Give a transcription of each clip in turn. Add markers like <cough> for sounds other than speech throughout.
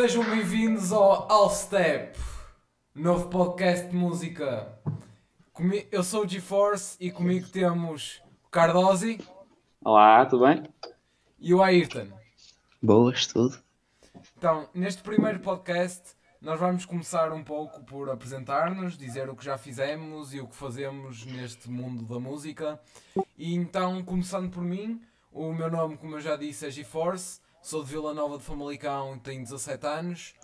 Sejam bem-vindos ao All Step, novo podcast de música. Comi- Eu sou o GeForce e comigo temos o Cardosi Olá, tudo bem? e o Ayrton. Boas, tudo. Então, neste primeiro podcast, nós vamos começar um pouco por apresentar-nos, dizer o que já fizemos e o que fazemos neste mundo da música. E então, começando por mim, o meu nome, como eu já disse, é GeForce, sou de Vila Nova de Famalicão e tenho 17 anos.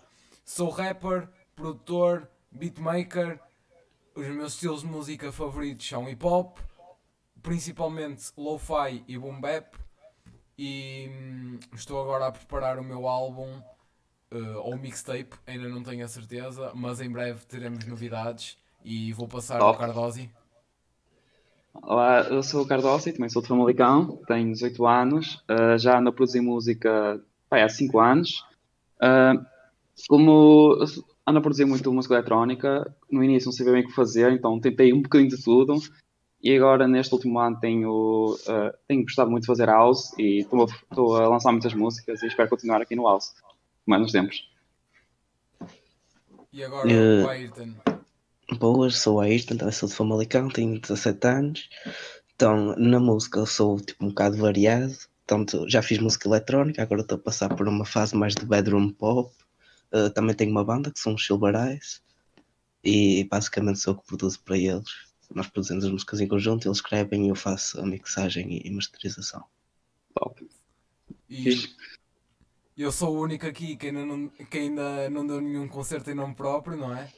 Sou rapper, produtor, beatmaker. Os meus estilos de música favoritos são hip hop, principalmente lo-fi e boom bap. E hum, estou agora a preparar o meu álbum eh, ou mixtape, ainda não tenho a certeza, mas em breve teremos novidades e vou passar ao Top. Cardosi. Olá, eu sou o Cardosi, também sou de Famalicão, tenho 18 anos, ah, já ando a produzir música pá, há 5 anos. Ah, como ando a produzir muito música eletrónica, no início não sabia bem o que fazer, então tentei um bocadinho de tudo. E agora, neste último ano, tenho, ah, tenho gostado muito de fazer house e estou a, lançar muitas músicas e espero continuar aqui no house, mais nos tempos. E agora o Ayrton. Boas, sou a Ayrton, também sou de Famalicão, tenho 17 anos. Então, na música eu sou tipo um bocado variado. Tanto, já fiz música eletrónica, agora estou a passar por uma fase mais de bedroom pop. Uh, também tenho uma banda que são os Silver Eyes. E basicamente sou eu que produzo para eles. Nós produzimos as músicas em conjunto, eles escrevem e eu faço a mixagem e masterização. Top. E eu sou o único aqui que ainda não, que ainda não deu nenhum concerto em nome próprio, não é?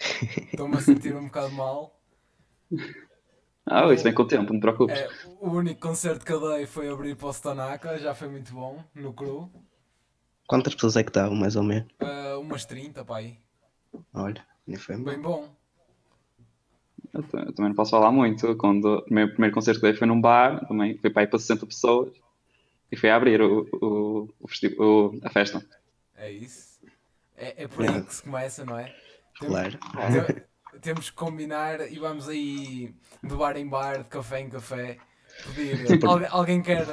Estou-me a sentir um bocado mal. Ah, isso vem com o tempo, não te preocupes. É, o único concerto que eu dei foi abrir para o Stanaka, já foi muito bom, no cru. Quantas pessoas é que estavam, mais ou menos? Eh, umas 30, pá aí. Olha, nem foi mal. Bem bom. Eu, eu também não posso falar muito. Quando o meu primeiro concerto que dei foi num bar, também foi para aí para 60 pessoas e foi a abrir o, o, o o- a festa. É isso. É, é por aí que se começa, não é? Claro. Tem- Temos que combinar e vamos aí de bar em bar, de café em café, pedir. <laughs> Algu- alguém quer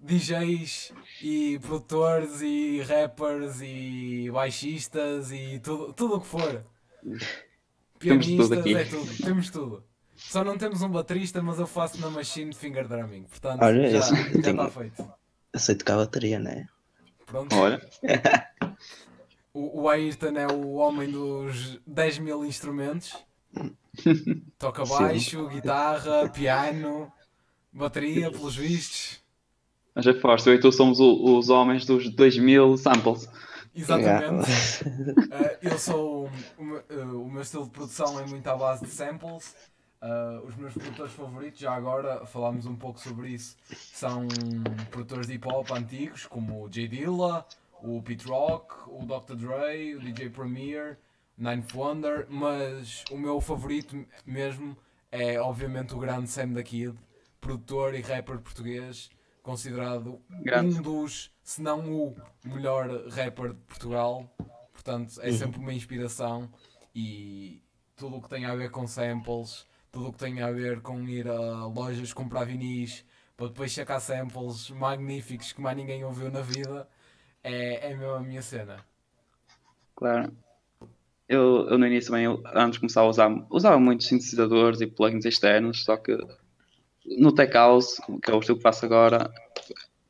DJs e produtores e rappers e baixistas e tudo, tudo o que for. Temos tudo Pianistas, aqui. é tudo. Temos tudo. Só não temos um baterista, mas eu faço na machine de finger drumming. Portanto, Olha, já, está feito. Eu sei tocar bateria, né? Pronto. Olha, <laughs> O, o Ayrton é o homem dos 10 mil instrumentos. Toca Sim. baixo, guitarra, piano, bateria, pelos vistos. mas é forte. Eu e tu somos o- os homens dos 2000 samples. Exatamente. <laughs> Eh, eu sou. O, meu- eh, o meu estilo de produção é muito à base de samples. Eh, os meus produtores favoritos, já agora falámos um pouco sobre isso, são produtores de hip hop antigos, como o J Dilla, o Pete Rock, o Dr. Dre, o DJ Premier, Ninth Wonder, mas o meu favorito mesmo é obviamente o grande Sam da Kid, produtor e rapper português, considerado Grande. um dos, se não o melhor rapper de Portugal. Portanto, é sempre uma inspiração e tudo o que tem a ver com samples, tudo o que tem a ver com ir a lojas comprar vinis para depois sacar samples magníficos que mais ninguém ouviu na vida, é, é mesmo a minha cena. Claro. Eu, eu no início também, eu, antes de começar a usar, usava muitos sintetizadores e plugins externos, só que no Tech House, que é o estilo que faço agora,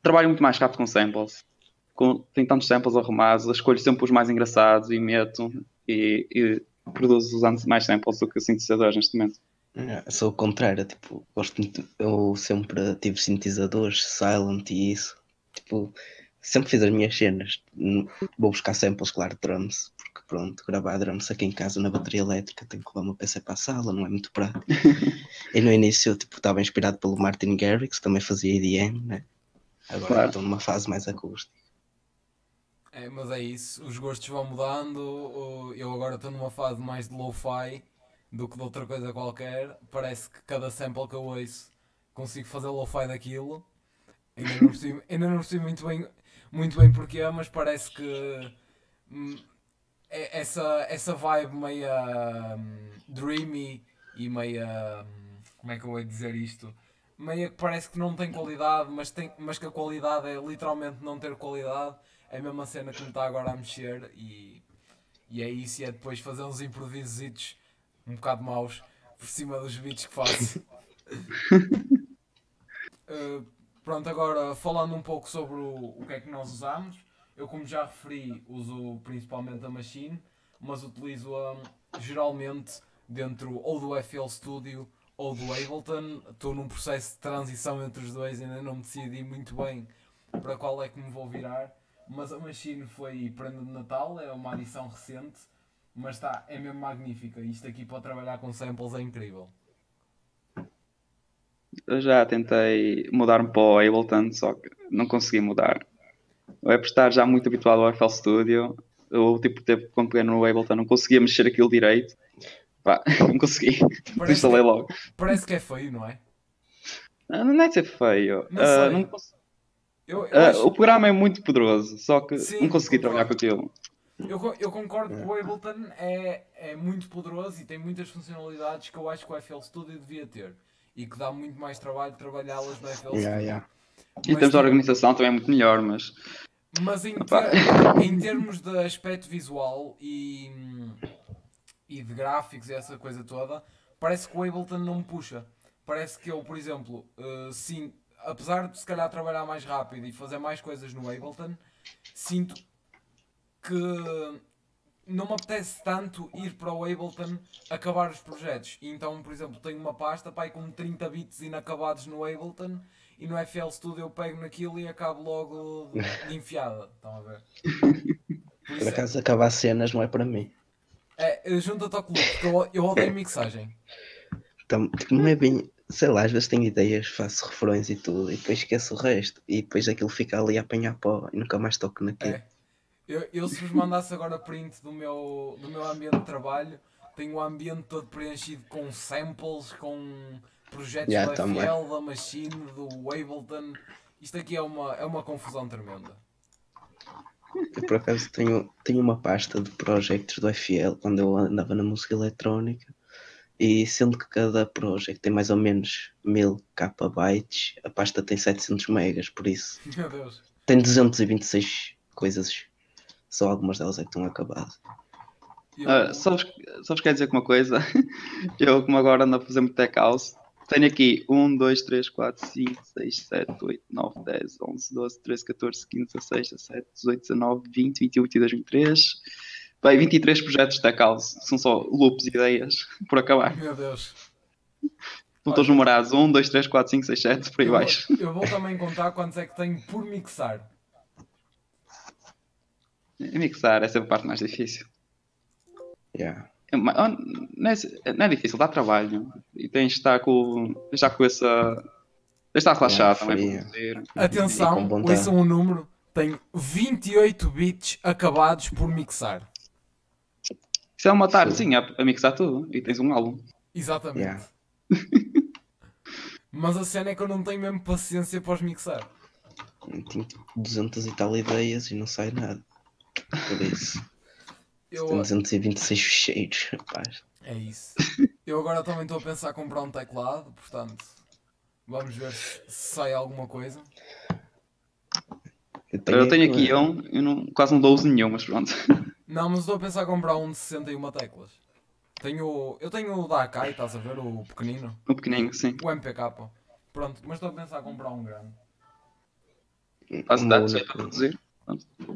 trabalho muito mais rápido com samples. Com, tenho tantos samples arrumados, escolho sempre os mais engraçados e meto e, e produzo usando mais samples do que sintetizadores neste momento. É, Sou o contrário, tipo, gosto muito, eu sempre tive sintetizadores, silent e isso, tipo, sempre fiz as minhas cenas, vou buscar samples, claro, drums, porque pronto, gravar drums aqui em casa na bateria elétrica, tenho que levar o meu PC para a sala, não é muito prático. <laughs> e no início, eu, tipo, estava inspirado pelo Martin Garrix, que também fazia EDM, né? Agora Claro. estou numa fase mais acústica. É, mas é isso, os gostos vão mudando. Eu agora estou numa fase mais de lo-fi do que de outra coisa qualquer. Parece que cada sample que eu ouço consigo fazer lo-fi daquilo. Ainda não percebi, ainda não percebi muito, bem, muito bem porquê, mas parece que hum, é- essa, essa vibe meia hum, dreamy e meia. hum, Como é que eu vou dizer isto? Meia que parece que não tem qualidade, mas, tem, mas que a qualidade é literalmente não ter qualidade é a mesma cena que me está agora a mexer e, e é isso, e é depois fazer uns improvisos um bocado maus por cima dos beats que faço. Uh, <laughs> pronto, agora falando um pouco sobre o, o que é que nós usamos, eu como já referi, uso principalmente a Machine, mas utilizo-a geralmente dentro ou do FL Studio ou do Ableton. Estou num processo de transição entre os dois, ainda não me decidi muito bem para qual é que me vou virar. Mas a Machine foi prenda de Natal, é uma adição recente, mas está, é mesmo magnífica. Isto aqui para trabalhar com samples é incrível. Eu já tentei mudar-me para o Ableton, só que não consegui mudar. É por estar já muito habituado ao FL Studio, eu tipo, teve, quando peguei no Ableton não conseguia mexer aquilo direito. Pá, <laughs> não consegui. Instalei logo. Parece que é feio, não é? Não, não é ser feio. Não Uh, sei. não cons- Eu, eu, uh, acho- O programa é muito poderoso, só que Sim, não consegui concordo. trabalhar com aquilo. eu, eu concordo que o Ableton é, é muito poderoso e tem muitas funcionalidades que eu acho que o FL Studio devia ter. E que dá muito mais trabalho trabalhá-las no FL Studio. Yeah, yeah. Em termos de organização também é muito melhor, mas Mas em, ter- em termos de aspecto visual e, e de gráficos e essa coisa toda, parece que o Ableton não me puxa. Parece que eu, por exemplo, eh, sim, apesar de se calhar trabalhar mais rápido e fazer mais coisas no Ableton, sinto que não me apetece tanto ir para o Ableton acabar os projetos. E então, por exemplo, tenho uma pasta pai, com 30 bits inacabados no Ableton e no FL Studio eu pego naquilo e acabo logo <laughs> de, enfiada. Estão a ver? Por é- acaso acabar cenas não é para mim. é, junta-te ao clube, porque eu, eu odeio mixagem. Então, tipo, não é bem. Sei lá, às vezes tenho ideias, faço refrões e tudo, e depois esqueço o resto. E depois aquilo fica ali a apanhar pó e nunca mais toco naquilo. É. Eu, eu se vos mandasse agora print do meu, do meu ambiente de trabalho, tenho o ambiente todo preenchido com samples, com projetos Já, da também. FL, da Machine, do Ableton. Isto aqui é uma, é uma confusão tremenda. Eu por acaso tenho, tenho uma pasta de projects do FL quando eu andava na música eletrónica. E sendo que cada project tem mais ou menos 1000 KB, a pasta tem 700 megas, por isso <laughs> Meu Deus. tem 226 coisas. Só algumas delas é que estão acabadas. Eu- Ah, só, vos, só vos quero dizer que uma coisa. <laughs> Eu, como agora ando a fazer muito tech house, tenho aqui 1, 2, 3, 4, 5, 6, 7, 8, 9, 10, 11, 12, 13, 14, 15, 16, 17, 18, 19, 20, 21, 22, 23. Bem, 23 projetos de tech house. São só loops e ideias <laughs> por acabar. Meu Deus. Estão todos numerados. 1, 2, 3, 4, 5, 6, 7, por aí Eu, baixo. eu vou também contar quantos é que tenho por mixar. E mixar, essa é a parte mais difícil. Yeah. É ma- oh, Não é, não é difícil, dá trabalho. E tens de estar com, já com essa. Tens de estar relaxado também fazer. E com Atenção, ouçam o número. Tenho 28 bits acabados por mixar. Isso é uma tardezinha a, a mixar tudo e tens um álbum. Exatamente. Yeah. <laughs> Mas a cena é que eu não tenho mesmo paciência para os mixar. Tenho 200 e tal ideias e não sai nada. Por isso. Eu, Tem 226 ficheiros, rapaz. é isso. Eu agora também estou a pensar em comprar um teclado, portanto, vamos ver se sai alguma coisa. Eu tenho é aqui que- um, eu não, quase não dou uso nenhum, mas pronto. Não, mas estou a pensar em comprar um de 61 teclas. Tenho, eu tenho o da Akai, estás a ver? O pequenino. Um pequenininho, sim. O MPK. Pronto, mas estou a pensar em comprar um grande. Faz o meu jeito para produzir.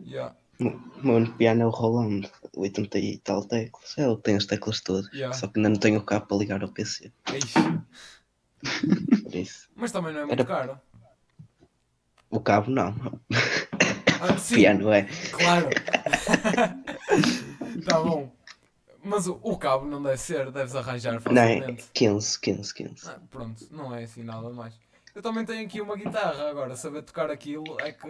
Yeah. O meu único piano é o Roland, 80 e tal teclas. É ele que tem as teclas todas. Yeah. Só que ainda não tenho o cabo para ligar ao PC. <laughs> Por isso. Mas também não é muito Era- caro. O cabo não. Ah, O <laughs> sim, piano é. claro. <laughs> tá bom. Mas o, o cabo não deve ser, deves arranjar Não, é facilmente. 15, 15, 15. Ah, pronto, não é assim nada mais. Eu também tenho aqui uma guitarra agora, saber tocar aquilo é que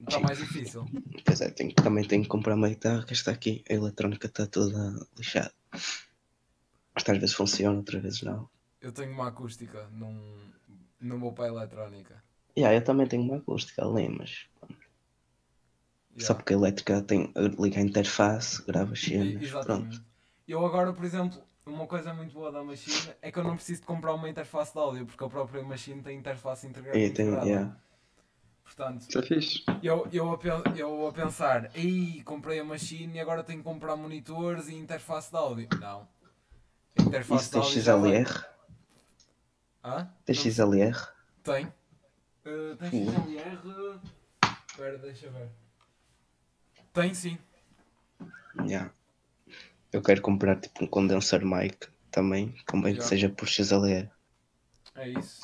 está mais difícil. Pois é, tenho- também tenho que comprar uma guitarra que está aqui. A eletrónica está toda lixada. Às vezes funciona, outras vezes não. Eu tenho uma acústica num, no meu pai eletrónica. Yeah, eu também tenho uma acústica ali, mas Yeah. só porque a elétrica tem, liga a interface, grava as E- cenas, pronto. Eu agora, por exemplo, uma coisa muito boa da Machine é que eu não preciso de comprar uma interface de áudio, porque a própria Machine tem interface integra- E tem, integrada. yeah. Portanto, é fixe. eu, eu, a, pen- eu a pensar, ei, comprei a machine e agora tenho que comprar monitores e interface de áudio. Não. Interface Isso de tem. XLR? Hã? Tem Não- XLR? Tem. Uh, tem Sim. XLR. Espera, deixa ver. Tem sim. Yeah. Eu quero comprar tipo um condenser mic também, convém que seja por XLR. É isso.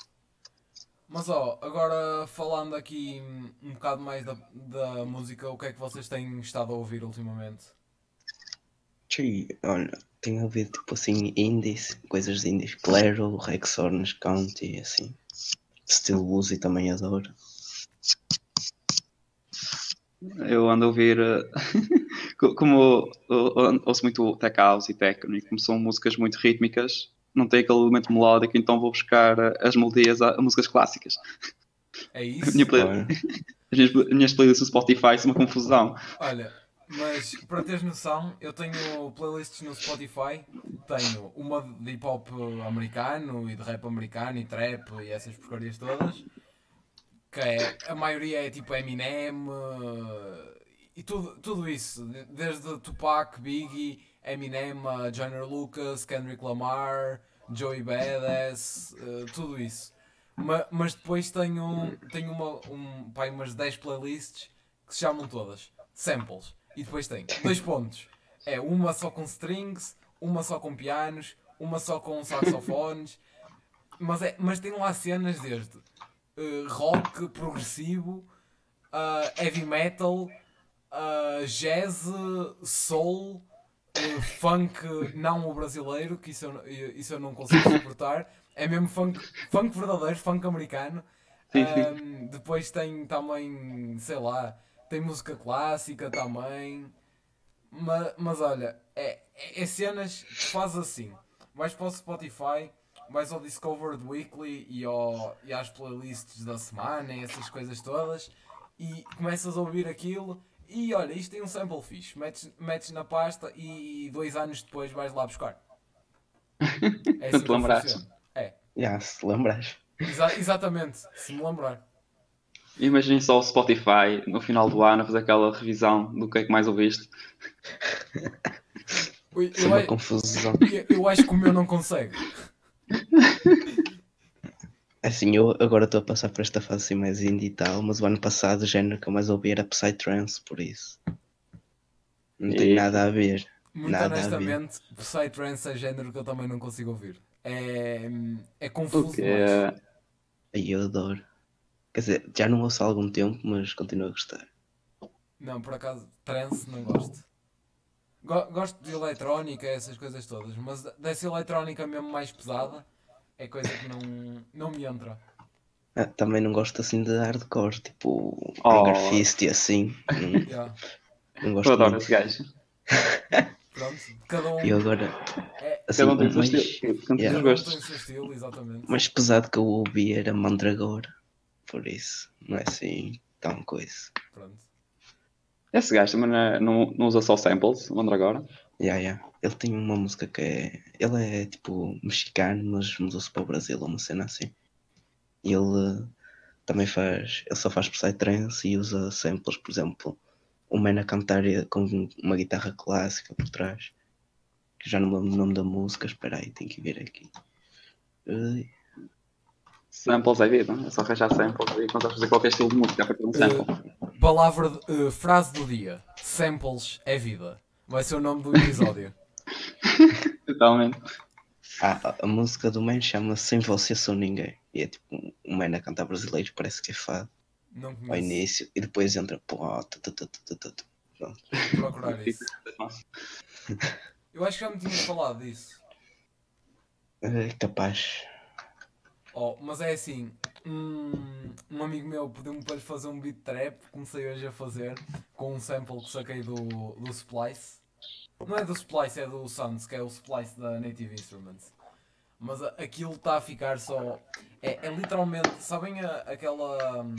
Mas ó, agora falando aqui um bocado mais da, da música, o que é que vocês têm estado a ouvir ultimamente? Sim, olha, tenho ouvido tipo assim indies, coisas de indies, Claro, Rex Orange County, assim. Steel Woozy também adoro. Eu ando a ouvir, co- <laughs> como ouço muito tech house e techno, e como são músicas muito rítmicas, não tem aquele elemento melódico, então vou buscar eh, as melodias a, a músicas clássicas. É <laughs> A isso? minha play- Olha, <laughs> as, minhas, as minhas playlists no Spotify são uma confusão. Olha, mas para teres noção, eu tenho playlists no Spotify. Tenho uma de hip hop americano e de rap americano e trap e essas porcarias todas. Que é, a maioria é tipo Eminem eh, e tudo, tudo isso. de- Desde Tupac, Biggie, Eminem, a Joyner Lucas, Kendrick Lamar, Joey Badass, eh, tudo isso. Ma- Mas depois tenho, tenho uma, um, pá, umas 10 playlists que se chamam todas samples. E depois tem dois <laughs> pontos. É uma só com strings, uma só com pianos, uma só com saxofones. <laughs> Mas, é, mas tem lá cenas desde eh, rock progressivo, ah, heavy metal, ah, jazz, soul, eh, funk não o brasileiro, que isso eu, não- isso eu não consigo suportar. É mesmo funk, funk verdadeiro, funk americano. Sim, sim. Ahm, depois tem também, sei lá, tem música clássica também. Ma- Mas, olha, é, é, é cenas que faz assim. Vais para o Spotify, vais ao Discovered Weekly e, ao, e às playlists da semana e essas coisas todas e começas a ouvir aquilo e olha, isto tem um sample fixe. Metes, metes na pasta e dois anos depois vais lá buscar. <laughs> É Quando te que lembrares. funciona. É, já, se lembras. exa- exatamente, se me lembrar. Imaginem só o Spotify no final do ano a fazer aquela revisão do que é que mais ouviste. Ui, Foi Eu, uma a- confusão. eu- eu acho que o meu não consegue. <laughs> Assim, eu agora estou a passar por esta fase assim mais indie e tal, mas o ano passado o género que eu mais ouvi era Psytrance, por isso. Não tem E- nada a ver. Muito Nada a ver. honestamente, Psytrance é género que eu também não consigo ouvir. É, é confuso. Porque Aí eu adoro. Quer dizer, já não ouço há algum tempo, mas continuo a gostar. Não, por acaso, trance não gosto. Go- gosto de eletrónica, essas coisas todas, mas dessa eletrónica mesmo mais pesada é coisa que não, não me entra. Ah, também não gosto assim de hardcore, tipo Oh. Hunger Fist e assim. Não, Yeah, não gosto eu adoro muito. esse gajo. <laughs> pronto, cada um, E agora, é, assim, Cada um tem o seu estilo, tem Yeah. gostos. tem o seu estilo, exatamente. mais pesado que eu ouvi era Mandragora. Por isso, não é assim tão coisa. Pronto. Esse gajo também não, é- não, usa só samples, o agora. Yeah, yeah. Ele tem uma música que é. Ele é tipo mexicano, mas mudou-se para o Brasil, uma cena assim. E ele eh, também faz. Ele só faz psytrance e usa samples, por exemplo, o man a cantar eh, com uma guitarra clássica por trás. Que já não lembro do nome da música, espera aí, tenho que ver aqui. Samples é vida, é só arranjar samples e a fazer qualquer estilo de música a partir de um sample. Palavra, de- eh, frase do dia: Samples é vida. Vai ser o nome do episódio. <laughs> Totalmente. Ah, a, música do man chama Sem Você Sou Ninguém. E é tipo um- man a cantar brasileiro, parece que é fado Não ao conheço. início. E depois entra. Pô, tu, tu, tu, tu, tu, tu. Pronto. Vou procurar isso. <laughs> Eu acho que já me tinhas falado disso. É capaz. Oh, mas é assim, um, um amigo meu pediu-me para lhe fazer um beat trap, comecei hoje a fazer, com um sample que saquei do, do Splice. Não é do Splice, é do Sounds, que é o Splice da Native Instruments. Mas a- aquilo está a ficar só. É, é literalmente, sabem a- aquela. hum,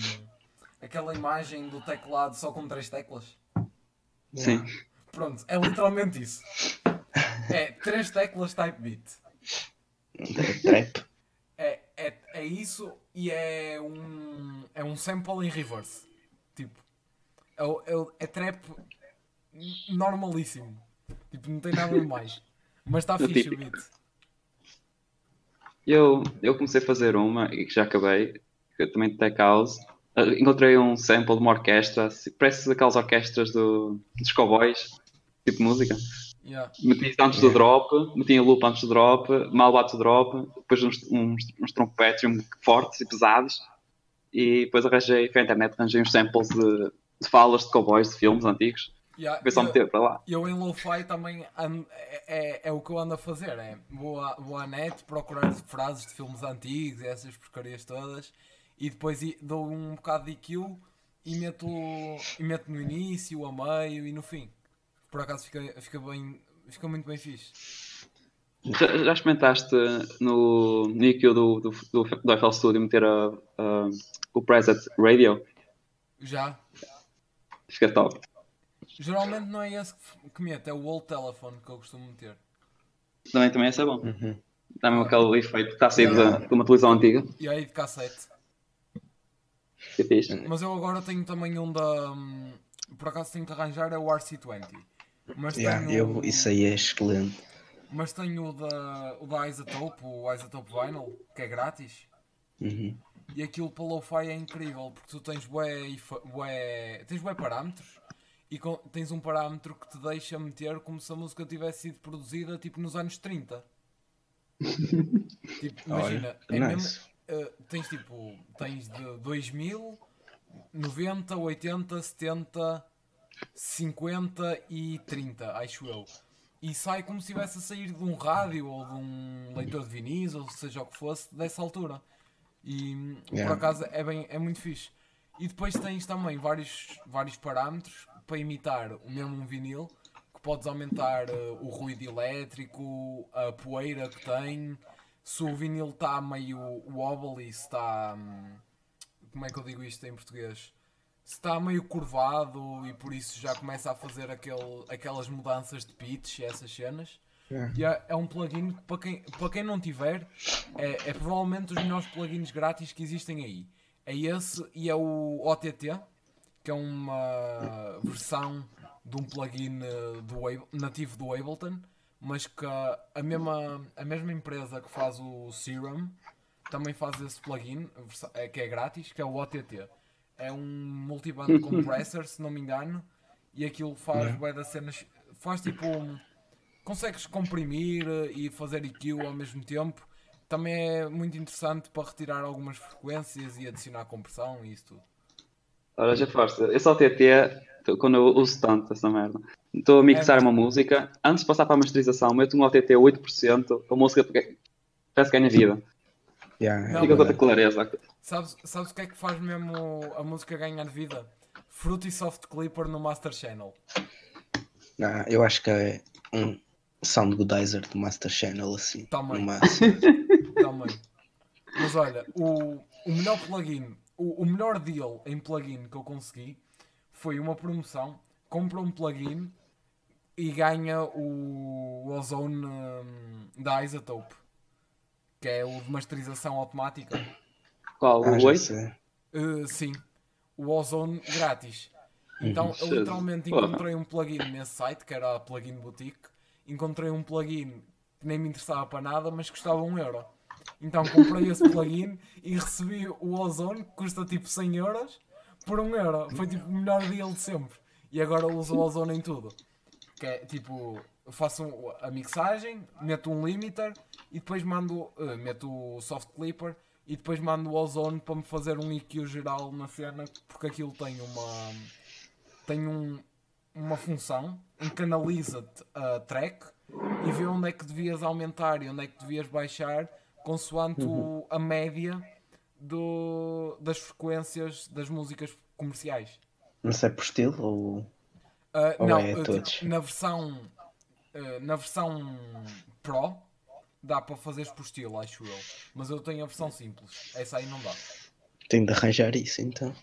aquela imagem do teclado só com três teclas? Sim. Pronto, é literalmente isso. É três teclas type beat. Trap. É, isso e é um, é um sample em reverse. Tipo, é, é, é trap normalíssimo. Tipo, não tem nada de mais. Mas está fixe o beat. Eu, eu comecei a fazer uma e que já acabei, que eu também de Tech House. Uh, encontrei um sample de uma orquestra, parece aquelas orquestras do, dos cowboys, tipo música. Yeah. Antes do drop, meti a loop antes do drop, mal bate o drop, depois uns, uns, uns trompetes fortes e pesados, e depois arranjei, foi à internet, arranjei uns samples de, de falas de cowboys de filmes antigos, Yeah, foi só eu- meter para lá. Eu em lo-fi também ando- é, é, é o que eu ando a fazer, é vou, à- vou à net procurar frases de filmes antigos e essas porcarias todas e depois dou um bocado de EQ e meto, e meto no início, a meio e no fim. Por acaso fica, fica bem. Fica muito bem fixe. Já, já experimentaste no níquel do, do, do, do FL Studio meter a, a- o preset radio? Já. Fica top. Geralmente não é esse que, que meto, é o old telephone que eu costumo meter. Também, também esse é bom. Uhum. Dá mesmo aquele efeito que está a sair de, de uma televisão antiga. E aí de cassete. Mas eu agora tenho também um da. hum, Por acaso tenho que arranjar é o RC20. Mas Yeah, tenho. eu, isso aí é excelente. Mas tenho o da, o da Isotope, o Isotope Vinyl, que é grátis. Uhum. E aquilo para lo-fi é incrível, porque tu tens bué, bué, tens bué parâmetros e com- tens um parâmetro que te deixa meter como se a música tivesse sido produzida tipo nos anos 30. <laughs> tipo, imagina, Olha, é mesmo, nice. eh, tens tipo, tens de 2000, 90, 80, 70, 50 e 30, acho eu. E sai como se estivesse a sair de um rádio ou de um leitor de vinis, ou seja o que fosse, dessa altura. E Yeah. por acaso é, bem, é muito fixe. E depois tens também vários, vários parâmetros para imitar o mesmo um vinil, que podes aumentar eh, o ruído elétrico, a poeira que tem, se o vinil está meio wobbly, se está. hum, Como é que eu digo isto em português? Se está meio curvado e por isso já começa a fazer aquele, aquelas mudanças de pitch e essas cenas. Yeah. E é, é um plugin que para quem, para quem não tiver, é, é provavelmente os melhores plugins grátis que existem aí. É esse e é o OTT, que é uma versão de um plugin eh, do nativo do Ableton, mas que a, mesma, a mesma empresa que faz o Serum também faz esse plugin, é, que é grátis, que é o OTT. É um multiband compressor, <laughs> se não me engano, e aquilo faz bué das cenas, faz tipo um- consegues comprimir eh, e fazer EQ ao mesmo tempo. Também é muito interessante para retirar algumas frequências e adicionar compressão e isso tudo. Ora, já força. Esse OTT, quando eu uso tanto essa merda, estou a mixar É. uma música, antes de passar para a masterização, meto um OTT a 8%, a música parece que ganha vida. Yeah, é Não, Fica com outra clareza. Sabes, sabes o que é que faz mesmo a música ganhar vida? Fruity Soft Clipper no Master Channel. Ah, eu acho que é um Sound Goodizer do Master Channel, assim. Também. <laughs> Também. Mas olha, o, o melhor plugin, o, o melhor deal em plugin que eu consegui foi uma promoção. Compra um plugin e ganha o, o Ozone hum, da Isotope, que é o de masterização automática. Qual? Ah, o já 8? sei. Uh, sim, o Ozone grátis. Então eu Uhum. literalmente encontrei um plugin nesse site que era a Plugin Boutique. Encontrei um plugin que nem me interessava para nada, mas custava um euro. Então comprei esse <laughs> plugin e recebi o Ozone que custa tipo 100 euros por um euro. Foi tipo o melhor deal de sempre. E agora uso o Ozone em tudo. Que é tipo, faço a mixagem, meto um limiter e depois mando, eh, meto o soft clipper e depois mando o Ozone para me fazer um EQ geral na cena porque aquilo tem uma tem um, uma função em que analisa-te a track e vê onde é que devias aumentar e onde é que devias baixar consoante o- a média do, das frequências das músicas comerciais. Não sei por estilo ou. Ah, Ou não, é todos? na versão ah, na versão Pro dá para fazeres por estilo, acho eu. Mas eu tenho a versão simples. Essa aí não dá. Tenho de arranjar isso então.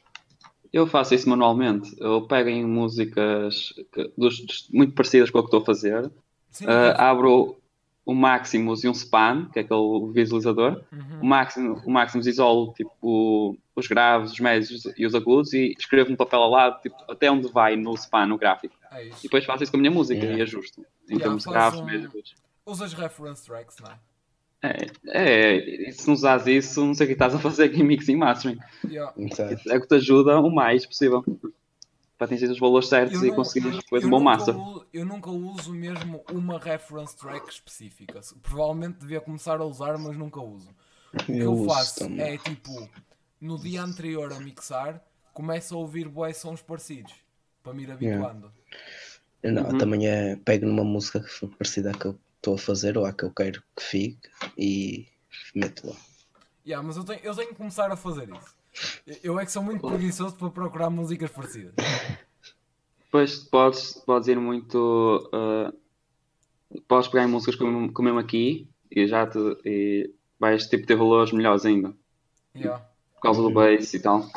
Eu faço isso manualmente. Eu pego em músicas que- dos- dos- muito parecidas com o que estou a fazer, Sim, ah, abro, o Maximus e um Span, que é aquele visualizador. Uhum. O, Maximus, o Maximus isolo tipo, os graves, os médios e os agudos e escrevo no papel ao lado tipo, até onde vai no Span, no gráfico. É E depois faço isso com a minha música Yeah. e ajusto. Em Yeah, termos de graves, um- médios e Usas reference tracks, não é? É, é, e se não usas isso, não sei o que estás a fazer aqui em mixing mastering. Yeah. É o que te ajuda o mais possível para atingir os valores certos Eu e não- conseguir depois um bom master. eu nunca uso mesmo uma reference track específica. Provavelmente devia começar a usar, mas nunca uso. O que eu eu faço também. é tipo, no dia anterior a mixar, começo a ouvir boas sons parecidos para me ir habituando. Eu Não, Uhum. também é, pego numa música parecida à que eu estou a fazer ou à que eu quero que fique e meto lá. Yeah, mas eu tenho, eu tenho que começar a fazer isso. Eu- Eu é que sou muito preguiçoso para procurar músicas parecidas. Depois podes, podes ir muito. ah, podes pegar em músicas como, como mesmo aqui e já te, e vais tipo, ter valores melhores ainda. Yeah. Por causa do bass e tal.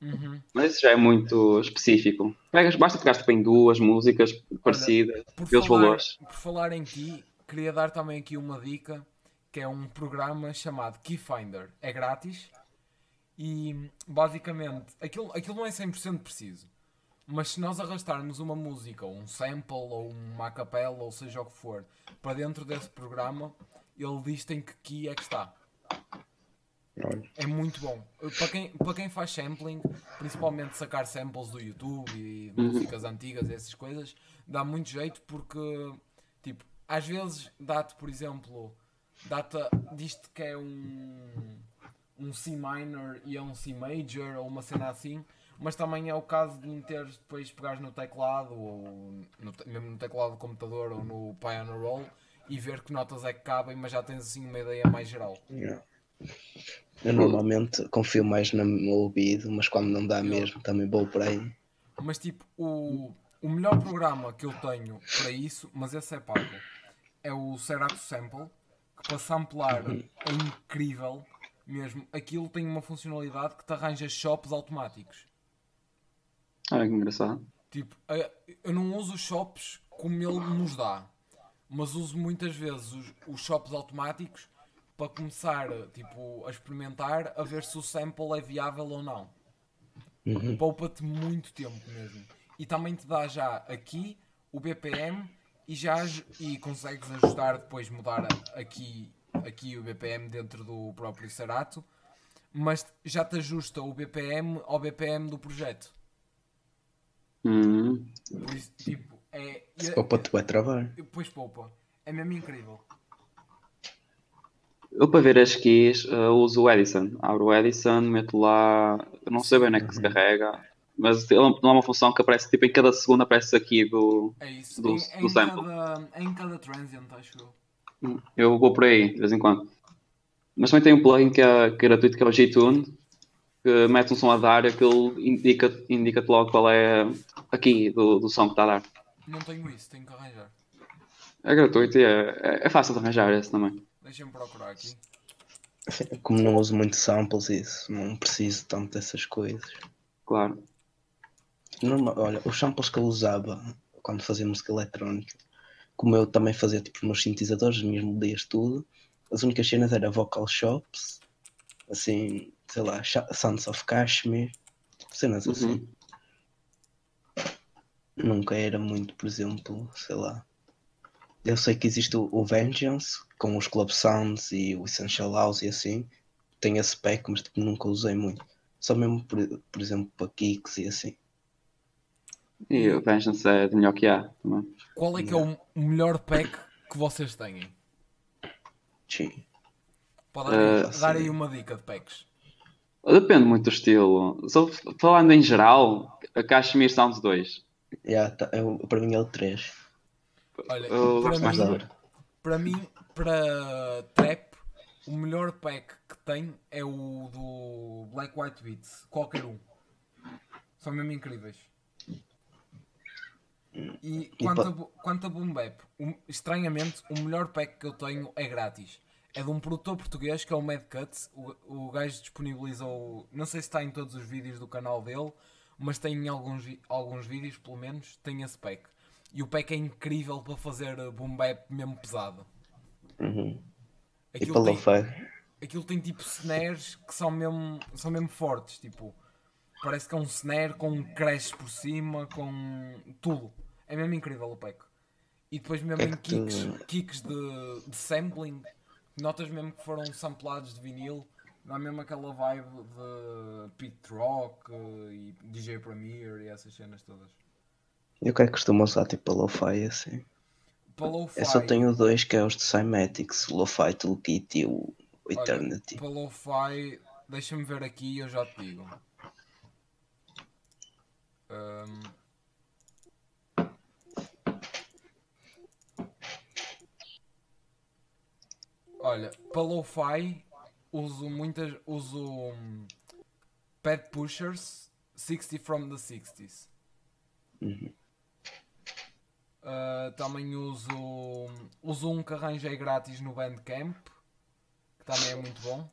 Uhum. Mas isso já é muito específico. Pegas, basta pegar tipo, em duas músicas parecidas, Por ver os falar, valores. por falar em Key, queria dar também aqui uma dica, que é um programa chamado Keyfinder. É grátis e basicamente aquilo, aquilo não é 100% preciso. Mas se nós arrastarmos uma música, ou um sample, ou uma capela, ou seja o que for, para dentro desse programa, ele diz em que key é que está. É muito bom. Para quem, para quem faz sampling, principalmente sacar samples do YouTube e de músicas antigas e essas coisas, dá muito jeito porque, tipo, às vezes dá-te, por exemplo, dá-te, diz-te que é um, um C minor e é um C major ou uma cena assim, mas também é o caso de meteres depois pegares no teclado ou no, mesmo no teclado do computador ou no Piano Roll e ver que notas é que cabem, mas já tens assim uma ideia mais geral. yeah. Eu normalmente confio mais no meu ouvido, mas quando não dá mesmo também vou por aí. Mas tipo, o, o melhor programa que eu tenho para isso, mas esse é pago, é o Serato Sample, que para samplar é incrível mesmo. Aquilo tem uma funcionalidade que te arranja shops automáticos. Olha que engraçado. Tipo, eh, eu não uso os shops como ele nos dá, mas uso muitas vezes os, os shops automáticos para começar tipo, a experimentar a ver se o sample é viável ou não. Uhum. Poupa-te muito tempo mesmo. E também te dá já aqui o BPM e já e consegues ajustar depois mudar aqui, aqui o BPM dentro do próprio Serato, mas já te ajusta o BPM ao BPM do projeto. Hum. Por isso, tipo, é. Ou para te vai travar. Pois poupa. É mesmo incrível. Eu para ver as keys uh, uso o Edison. Abro o Edison, meto lá. Não sei bem onde é que se carrega. Mas ele não há uma função que aparece tipo em cada segundo aparece aqui do. É isso. Do- em, do em sample. cada, em cada transient, acho eu. Eu vou por aí de vez em quando. Mas também tem um plugin que é, que é gratuito que é o G-Tune, que mete um som a dar e aquilo indica- indica-te logo qual é aqui do, do som que está a dar. Não tenho isso, tenho que arranjar. É gratuito e é, é, é fácil de arranjar esse também. Deixa-me procurar aqui. Como não uso muito samples, isso, não preciso tanto dessas coisas. Claro. Normal, olha, os samples que eu usava quando fazia música eletrónica, como eu também fazia tipo os meus sintetizadores, as minhas melodias, tudo, as únicas cenas eram vocal shops, assim, sei lá, Sons of Kashmir, cenas assim. Uhum. Nunca era muito, por exemplo, sei lá. Eu sei que existe o, o Vengeance com os Club Sounds e o Essential House e assim. Tem esse pack, mas tipo, nunca usei muito. Só mesmo, por, por exemplo, para kicks e assim. E o Vengeance é de melhor que há também. Qual é que é o melhor pack que vocês têm? Sim. Pode dar, aí- Eh, dar aí uma dica de packs. Depende muito do estilo. Só falando em geral, a Kashmir Sounds 2. Yeah, tá, eu, para mim é o 3. Olha, Eu para mim, para mim, para trap, o melhor pack que tem é o do Black White Beats. Qualquer um. São mesmo incríveis. E quanto, a, quanto a Boom Bap, o- estranhamente, o melhor pack que eu tenho é grátis. É de um produtor português que é o Mad Cuts. O, o gajo disponibilizou, não sei se está em todos os vídeos do canal dele, mas tem em alguns, alguns vídeos, pelo menos, tem esse pack. E o pack é incrível para fazer eh, boom bap mesmo pesado. Uhum. Aquilo tem, aquilo tem tipo snares que são mesmo, são mesmo fortes, tipo, parece que é um snare com um crash por cima, com tudo. É mesmo incrível o pack. E depois mesmo é em que tu- kicks, kicks de, de sampling, notas mesmo que foram samplados de vinil, não é mesmo aquela vibe de Pete Rock eh, e DJ Premier e essas cenas todas. E o que é que costuma usar tipo para lo-fi assim? Para lo-fi, Eu só tenho dois que é os de Cymatics, o Lo-Fi Toolkit e o olha, Eternity. para lo-fi, deixa-me ver aqui e eu já te digo. Ahm. Olha, para lo-fi uso muitas. uso hum, Pad Pushers 60 from the 60s. Uhum. Uh, também uso, uso um que arranjei grátis no Bandcamp, que também é muito bom.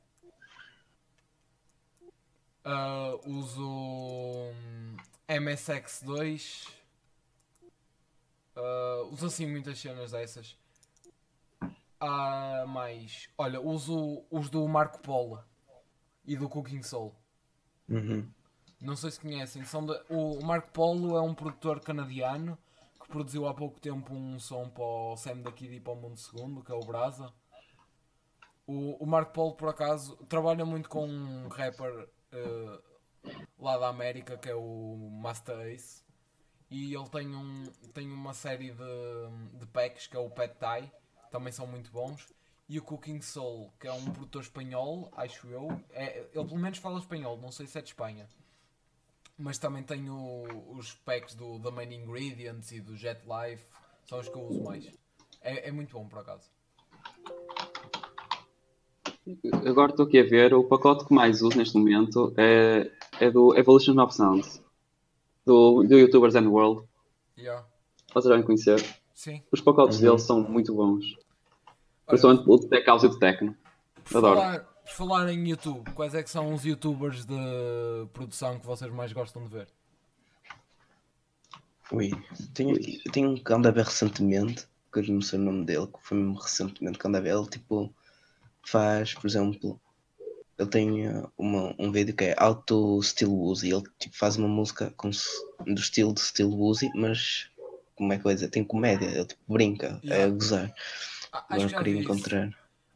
Uh, uso um, MSX2. Uh, uso assim muitas cenas dessas. Há mais. Olha, uso os do Marco Polo e do Cooking Soul. Uhum. Não sei se conhecem. São de- o Marco Polo é um produtor canadiano que produziu há pouco tempo um som para o Sam da Kid e para o Mundo Segundo, que é o Brasa. O, o Marco Polo, por acaso, trabalha muito com um rapper eh, lá da América, que é o Master Ace. E ele tem, um, tem uma série de, de packs, que é o Pet Thai, também são muito bons. E o Cooking Soul, que é um produtor espanhol, acho eu. É, ele pelo menos fala espanhol, não sei se é de Espanha. Mas também tenho os packs do The Main Ingredients e do Jet Life, são os que eu uso mais. É, é muito bom por acaso. Agora estou aqui a ver, o pacote que mais uso neste momento é, é do Evolution of Sounds, do, do YouTubers and World. Yeah. Vocês devem conhecer. Sim. Os pacotes Uhum. deles são muito bons. Principalmente o de Tech House e de Tecno. por, adoro. falar, por falar em YouTube, quais é que são os youtubers de produção que vocês mais gostam de ver? Ui, tenho, tenho um que ando a ver recentemente, que eu não sei o nome dele, que foi mesmo recentemente que ando a ver. Ele tipo faz, por exemplo, ele tem uma, um vídeo que é Auto Steel Woozy. Ele tipo, faz uma música com, do estilo de Steel Woozy, mas como é que eu dizer? Tem comédia, ele tipo brinca, é a Yeah. gozar. Ah, Agora que queria vi isso. encontrar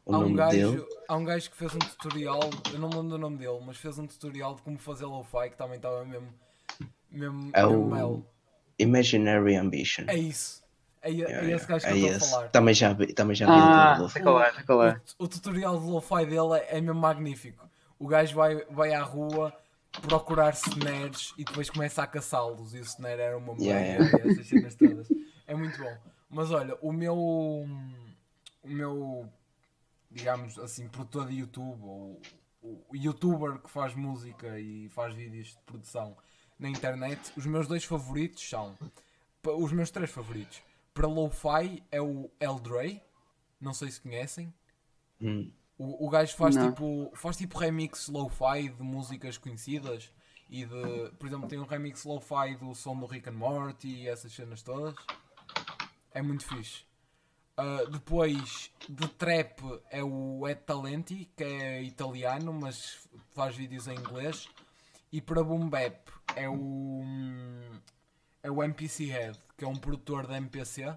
o Há um, nome gajo, dele. há um gajo que fez um tutorial, eu não me lembro do nome dele, mas fez um tutorial de como fazer lo-fi que também estava mesmo, mesmo, É mesmo o mel. Imaginary Ambition. É isso. É, é Yeah, esse gajo que é eu estou a falar. Também já vi, também já vi Ah, qual é. O, o tutorial de lo-fi dele é, é mesmo magnífico. O gajo vai, vai à rua procurar snares e depois começa a caçá-los. E o snare era uma mulher Yeah, e essas cenas todas. É muito bom. Mas olha, o meu. O meu. Digamos assim, produtor de YouTube, ou o youtuber que faz música e faz vídeos de produção na internet, os meus dois favoritos são. Os meus três favoritos. Para lo-fi é o Eldray, não sei se conhecem. Hum. O, o gajo faz Não. tipo, faz tipo remix lo-fi de músicas conhecidas e de, por exemplo, tem um remix lo-fi do som do Rick and Morty e essas cenas todas. É muito fixe. Ah, depois de trap é o Ed Talenti, que é italiano, mas faz vídeos em inglês. E para boom bap é o é o MPC Head, que é um produtor da MPC,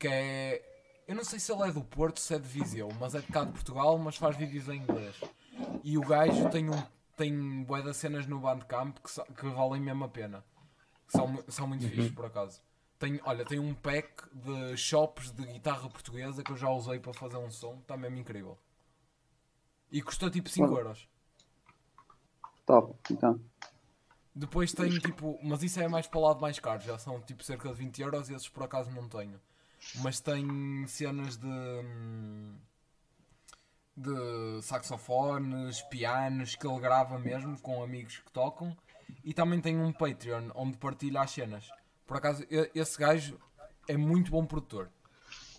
que é eu não sei se ele é do Porto, se é de Viseu, mas é de cá de Portugal, mas faz vídeos em inglês. E o gajo tem um tem bué das cenas no Bandcamp que, sa- que valem mesmo a pena. São, são muito fixes, por acaso. Tem, olha, tem um pack de shops de guitarra portuguesa que eu já usei para fazer um som, está mesmo incrível. E custou tipo 5 Olha. euros. Top, então. Depois tenho tipo, mas isso é mais para o lado mais caro, já são tipo cerca de 20 euros e esses por acaso não tenho. Mas tem cenas de. hum, de saxofones, pianos que ele grava mesmo com amigos que tocam. E também tem um Patreon onde partilha as cenas. Por acaso, esse gajo é muito bom produtor.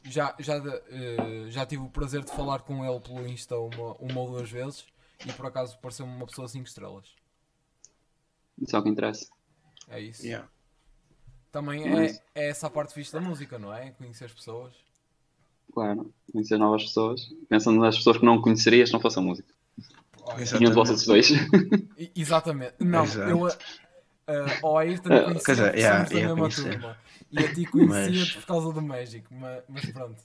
Já, já, eh, já tive o prazer de falar com ele pelo Insta uma, uma ou duas vezes e por acaso pareceu-me uma pessoa 5 estrelas. Isso é o que interessa. É isso. Yeah. Também Mas- é, é essa a parte fixe da música, não é? Conhecer as pessoas. Claro, conhecer novas pessoas. Pensando nas pessoas que não conhecerias se não fosse a música. Exato. Nenhum de vocês dois. exatamente. Não, Exato. eu ao Ayrton conhecia quer dizer, yeah, da mesma conhecer. turma. E a ti conhecia-te Mas- por causa do Magic, mas, mas pronto.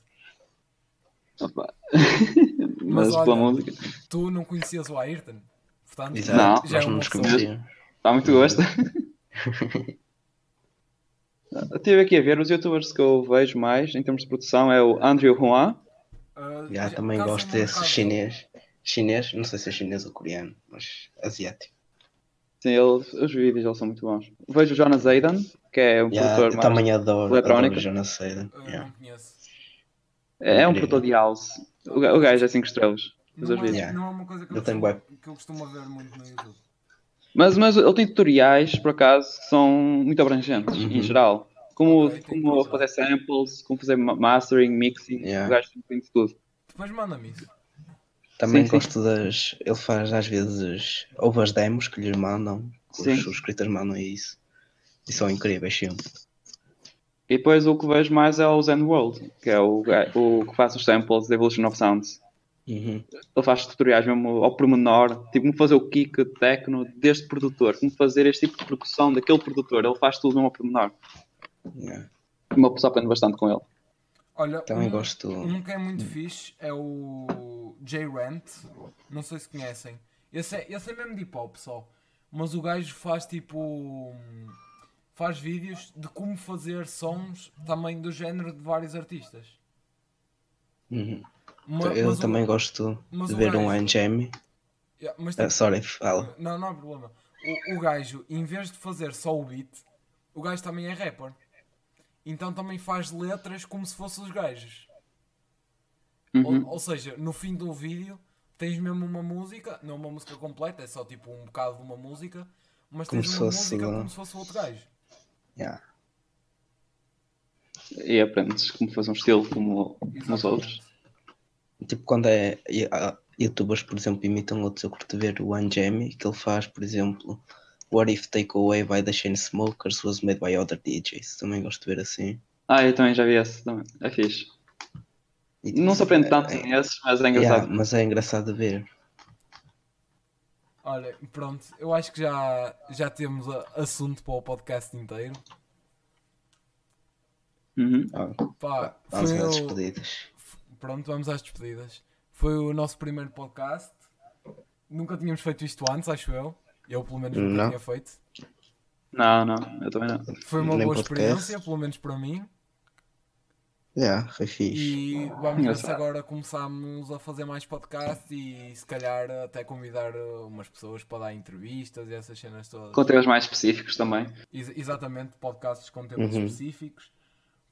Opa. Mas Mas pela olha, música. Tu não conhecias o Ayrton. Portanto, Exato, Não. já é não nos pessoa. conhecíamos. Dá muito gosto. <laughs> Eu estive aqui a ver os youtubers que eu vejo mais em termos de produção é o Andrew Huan. Ah, Já, também gosto desse chinês. Chinês, não sei se é chinês ou coreano, mas asiático. Sim, ele, os vídeos eles são muito bons. Vejo o Jonas Aidan, que é um Yeah, produtor eu mais- também adoro, eletrónica. adoro Jonas Seiden. Ah, Yeah. Não conheço. É um produtor de house. O, o gajo é 5 estrelas. Os Não dois é, vídeos. Yeah. não é uma coisa que eu, Ele tem costumo, que eu costumo ver muito no YouTube. Mas, mas ele tem tutoriais, por acaso, que são muito abrangentes, Uhum. em geral. Como, como fazer samples, como fazer ma- mastering, mixing, Yeah. o gajo tem de tudo. Depois manda-me isso. Também Sim, sim. gosto das. Ele faz às vezes. Houve as demos que lhe mandam, que Sim. os subscritores mandam e isso. E são incríveis sempre. E depois o que vejo mais é o Zen World, que é o, o que faz os samples de Evolution of Sounds. Uhum. Ele faz tutoriais mesmo ao pormenor, tipo como fazer o kick, techno deste produtor, como fazer este tipo de percussão daquele produtor. Ele faz tudo mesmo ao pormenor. Yeah. Uma pessoa aprende bastante com ele. Olha, Também um, gosto. um que é muito fixe é o J Rant. Não sei se conhecem. Esse é, esse é mesmo de hip hop só. Mas o gajo faz tipo. Faz vídeos de como fazer sons também do género de vários artistas. Uhum. Eu mas o- também gosto mas de ver um gajo- Angemi. Yeah, mas tipo, sorry, fala. Não, não há problema. O, o gajo, em vez de fazer só o beat, o gajo também é rapper. Então também faz letras como se fossem os gajos. Uhum. Ou, ou seja, no fim do vídeo tens mesmo uma música, não uma música completa, é só tipo um bocado de uma música, mas Como tens se uma fosse música como se fosse outro gajo. Yeah. E aprendes como fazer um estilo como, como os outros. Tipo, quando é. ah, Youtubers, por exemplo, imitam outros, eu curto ver o Angemi, que ele faz, por exemplo, What If Take Away by the Chainsmokers was made by other DJs. Também gosto de ver assim. Ah, eu também já vi esse também. É fixe. E, Não se aprende tanto é- nesses, mas é Yeah, engraçado. mas é engraçado de ver. Olha, pronto, eu acho que já, já temos assunto para o podcast inteiro. Uhum. Ah, Pá, vamos foi o-. Pronto, vamos às despedidas. Foi o nosso primeiro podcast. Nunca tínhamos feito isto antes, acho eu. Eu, pelo menos, nunca Não. tinha feito. Não, não, eu também não. Foi uma Nem boa podcast. experiência, pelo menos para mim. Yeah, foi fixe. E vamos ver se agora começamos a fazer mais podcasts e se calhar até convidar uh, umas pessoas para dar entrevistas e essas cenas todas. Com temas mais específicos também. Ex- exatamente, podcasts com temas Uhum. específicos.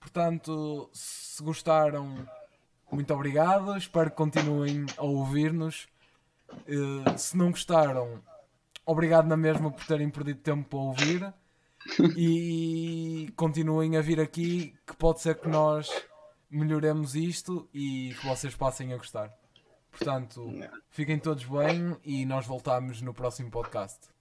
Portanto, se gostaram, muito obrigado. Espero que continuem a ouvir-nos. Eh, se não gostaram, obrigado na mesma por terem perdido tempo para ouvir. <laughs> E continuem a vir aqui, que pode ser que nós melhoremos isto e que vocês passem a gostar. Portanto, fiquem todos bem e nós voltamos no próximo podcast.